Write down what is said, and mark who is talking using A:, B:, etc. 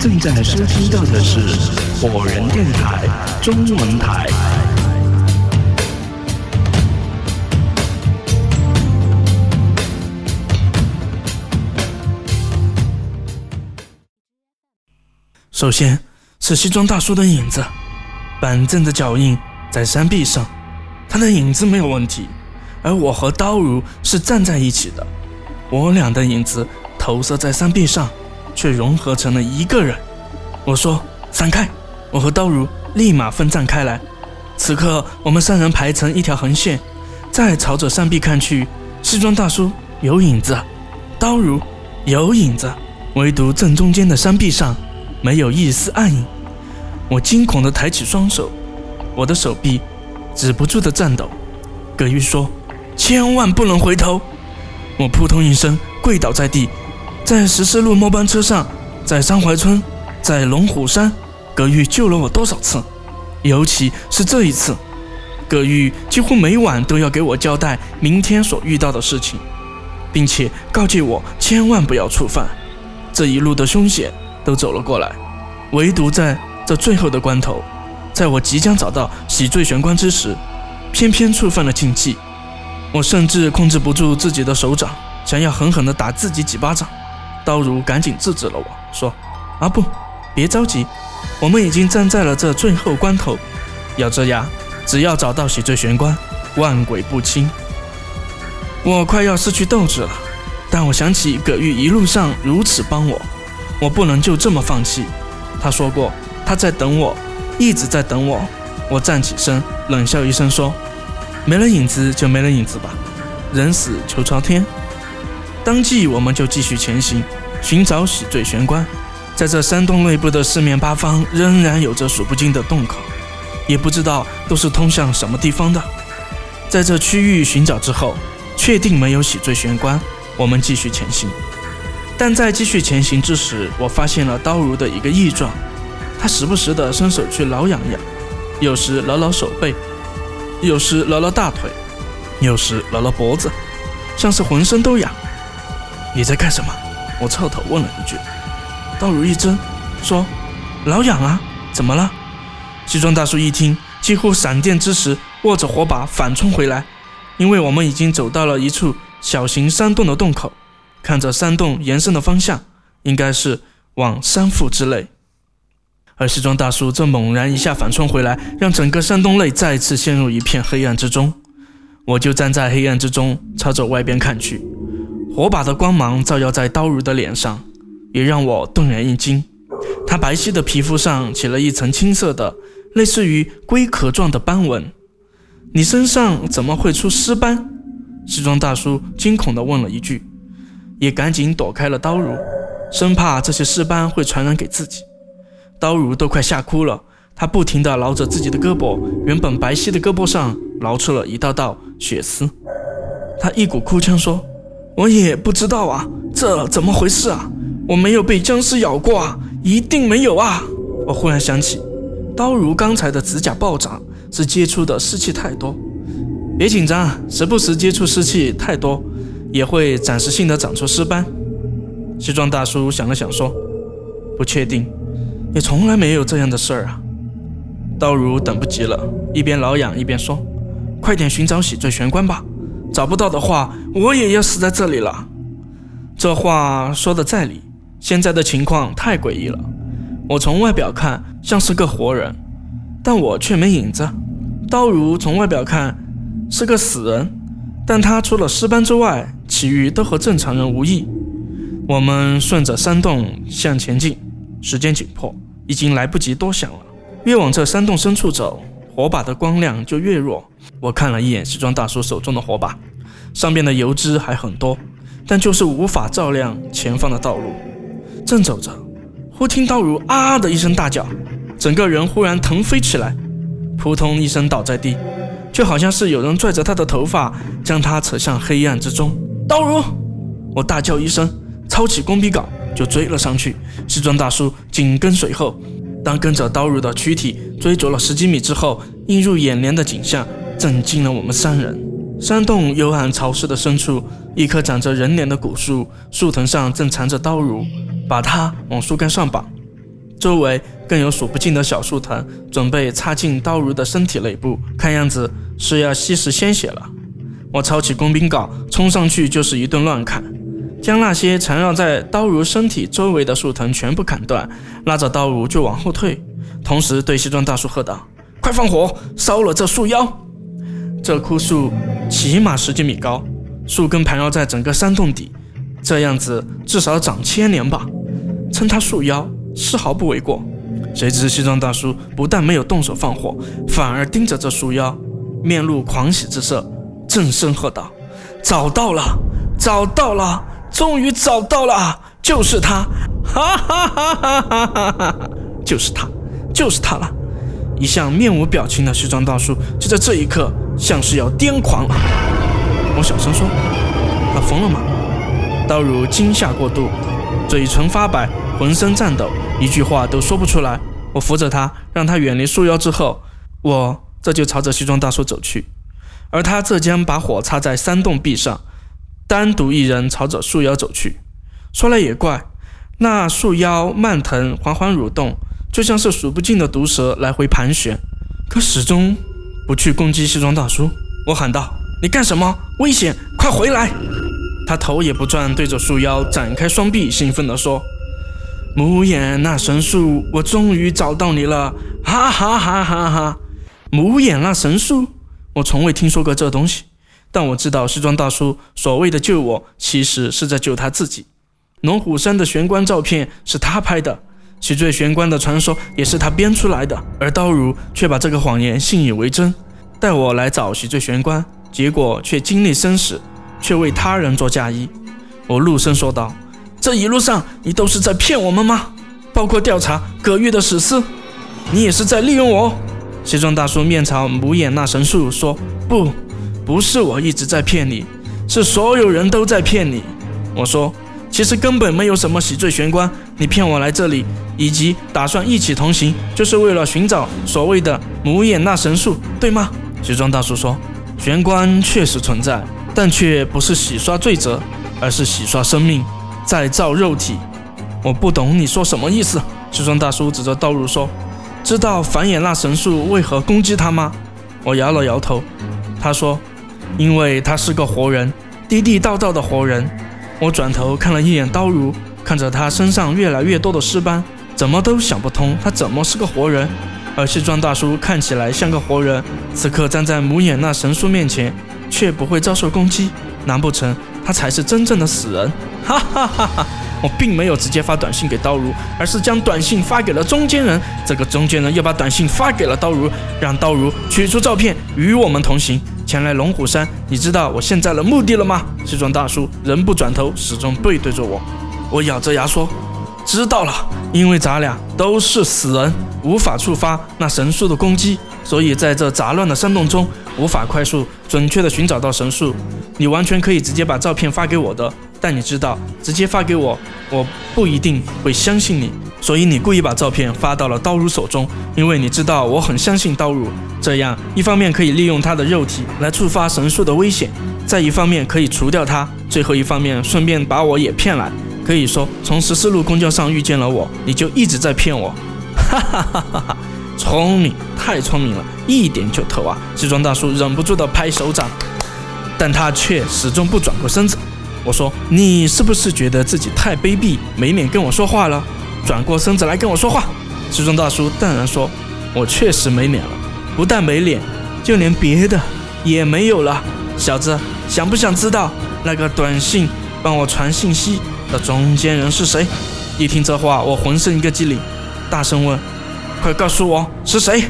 A: 正在收听到的是火人电台中文台。
B: 首先是西装大叔的影子，板正的脚印在山壁上，他的影子没有问题，而我和刀如是站在一起的，我俩的影子投射在山壁上，却融合成了一个人。我说散开，我和刀如立马分散开来。此刻我们三人排成一条横线，再朝着山壁看去，西装大叔有影子，刀如有影子，唯独正中间的山壁上。没有一丝暗影，我惊恐地抬起双手，我的手臂止不住的颤抖。葛玉说：“千万不能回头！”我扑通一声跪倒在地，在十四路末班车上，在三槐村，在龙虎山，葛玉救了我多少次？尤其是这一次，葛玉几乎每晚都要给我交代明天所遇到的事情，并且告诫我千万不要触犯。这一路的凶险。都走了过来，唯独在这最后的关头，在我即将找到洗罪玄关之时，偏偏触犯了禁忌。我甚至控制不住自己的手掌，想要狠狠地打自己几巴掌。刀如赶紧制止了我，说：“啊不，别着急，我们已经站在了这最后关头，咬着牙，只要找到洗罪玄关，万鬼不侵。”我快要失去斗志了，但我想起葛玉一路上如此帮我。我不能就这么放弃。他说过，他在等我，一直在等我。我站起身，冷笑一声说：“没了影子就没了影子吧，人死求朝天。”当即，我们就继续前行，寻找洗罪玄关。在这山洞内部的四面八方，仍然有着数不尽的洞口，也不知道都是通向什么地方的。在这区域寻找之后，确定没有洗罪玄关，我们继续前行。但在继续前行之时，我发现了刀如的一个异状，他时不时地伸手去挠痒痒，有时挠挠手背，有时挠挠大腿，有时挠挠脖子，像是浑身都痒。你在干什么？我侧头问了一句。刀如一怔，说：“挠痒啊，怎么了？”西装大叔一听，几乎闪电之时握着火把反冲回来，因为我们已经走到了一处小型山洞的洞口。看着山洞延伸的方向，应该是往山腹之内。而西装大叔这猛然一下反冲回来，让整个山洞内再次陷入一片黑暗之中。我就站在黑暗之中，朝着外边看去。火把的光芒照耀在刀如的脸上，也让我顿然一惊。他白皙的皮肤上起了一层青色的，类似于龟壳状的斑纹。你身上怎么会出尸斑？西装大叔惊恐地问了一句。也赶紧躲开了刀如，生怕这些尸斑会传染给自己。刀如都快吓哭了，他不停地挠着自己的胳膊，原本白皙的胳膊上挠出了一道道血丝。他一股哭腔说：“我也不知道啊，这怎么回事啊？我没有被僵尸咬过啊，一定没有啊！”我忽然想起，刀如刚才的指甲暴涨是接触的湿气太多。别紧张，时不时接触湿气太多。也会暂时性的长出尸斑。西装大叔想了想说：“不确定，也从来没有这样的事儿啊。”刀如等不及了，一边挠痒一边说：“快点寻找洗罪玄关吧，找不到的话，我也要死在这里了。”这话说的在理，现在的情况太诡异了。我从外表看像是个活人，但我却没影子。刀如从外表看是个死人，但他除了尸斑之外，其余都和正常人无异。我们顺着山洞向前进，时间紧迫，已经来不及多想了。越往这山洞深处走，火把的光亮就越弱。我看了一眼西装大叔手中的火把，上边的油脂还很多，但就是无法照亮前方的道路。正走着，忽听刀如啊的一声大叫，整个人忽然腾飞起来，扑通一声倒在地，就好像是有人拽着他的头发，将他扯向黑暗之中。刀如，我大叫一声，抄起工笔稿就追了上去。西装大叔紧跟随后。当跟着刀如的躯体追逐了十几米之后，映入眼帘的景象震惊了我们三人。山洞幽暗潮湿的深处，一棵长着人脸的古树，树藤上正缠着刀如，把它往树干上绑。周围更有数不尽的小树藤，准备插进刀如的身体内部，看样子是要吸食鲜血了。我抄起工兵镐，冲上去就是一顿乱砍，将那些缠绕在刀如身体周围的树藤全部砍断，拉着刀如就往后退，同时对西装大叔喝道：“快放火，烧了这树妖！”这枯树起码十几米高，树根盘绕在整个山洞底，这样子至少长千年吧，称它树妖丝毫不为过。谁知西装大叔不但没有动手放火，反而盯着这树妖，面露狂喜之色。正声喝道：“找到了，找到了，终于找到了，就是他！哈哈哈哈哈哈！哈就是他，就是他了！”一向面无表情的西装大叔，就在这一刻像是要癫狂。我小声说：“他疯了吗？”刀如惊吓过度，嘴唇发白，浑身颤抖，一句话都说不出来。我扶着他，让他远离树妖之后，我这就朝着西装大叔走去。而他则将把火插在山洞壁上，单独一人朝着树妖走去。说来也怪，那树妖蔓藤缓缓蠕动，就像是数不尽的毒蛇来回盘旋，可始终不去攻击西装大叔。我喊道：“你干什么？危险！快回来！”他头也不转，对着树妖展开双臂，兴奋地说：“母眼那神树，我终于找到你了！哈哈哈哈哈！母眼那神树。”我从未听说过这东西，但我知道西装大叔所谓的救我，其实是在救他自己。龙虎山的玄关照片是他拍的，喜坠玄关的传说也是他编出来的，而刀如却把这个谎言信以为真，带我来找洗罪玄关，结果却经历生死，却为他人做嫁衣。我怒声说道：“这一路上你都是在骗我们吗？包括调查葛玉的死尸，你也是在利用我。”西装大叔面朝母眼那神树说：“不，不是我一直在骗你，是所有人都在骗你。”我说：“其实根本没有什么洗罪玄关，你骗我来这里，以及打算一起同行，就是为了寻找所谓的母眼那神树，对吗？”西装大叔说：“玄关确实存在，但却不是洗刷罪责，而是洗刷生命，再造肉体。”我不懂你说什么意思。西装大叔指着道路说。知道繁衍那神树为何攻击他吗？我摇了摇头。他说：“因为他是个活人，地地道道的活人。”我转头看了一眼刀如，看着他身上越来越多的尸斑，怎么都想不通他怎么是个活人。而西装大叔看起来像个活人，此刻站在母眼那神树面前，却不会遭受攻击，难不成他才是真正的死人？哈哈哈哈！我并没有直接发短信给刀如，而是将短信发给了中间人。这个中间人又把短信发给了刀如，让刀如取出照片与我们同行，前来龙虎山。你知道我现在的目的了吗？西装大叔仍不转头，始终背对着我。我咬着牙说：“知道了，因为咱俩都是死人，无法触发那神树的攻击，所以在这杂乱的山洞中，无法快速准确的寻找到神树。你完全可以直接把照片发给我的。”但你知道，直接发给我，我不一定会相信你，所以你故意把照片发到了刀如手中，因为你知道我很相信刀如，这样一方面可以利用他的肉体来触发神术的危险，再一方面可以除掉他，最后一方面顺便把我也骗来。可以说，从十四路公交上遇见了我，你就一直在骗我，哈哈哈哈哈！聪明，太聪明了，一点就透啊！西装大叔忍不住的拍手掌，但他却始终不转过身子。我说：“你是不是觉得自己太卑鄙，没脸跟我说话了？转过身子来跟我说话。”西装大叔淡然说：“我确实没脸了，不但没脸，就连别的也没有了。小子，想不想知道那个短信帮我传信息的中间人是谁？”一听这话，我浑身一个机灵，大声问：“快告诉我是谁！”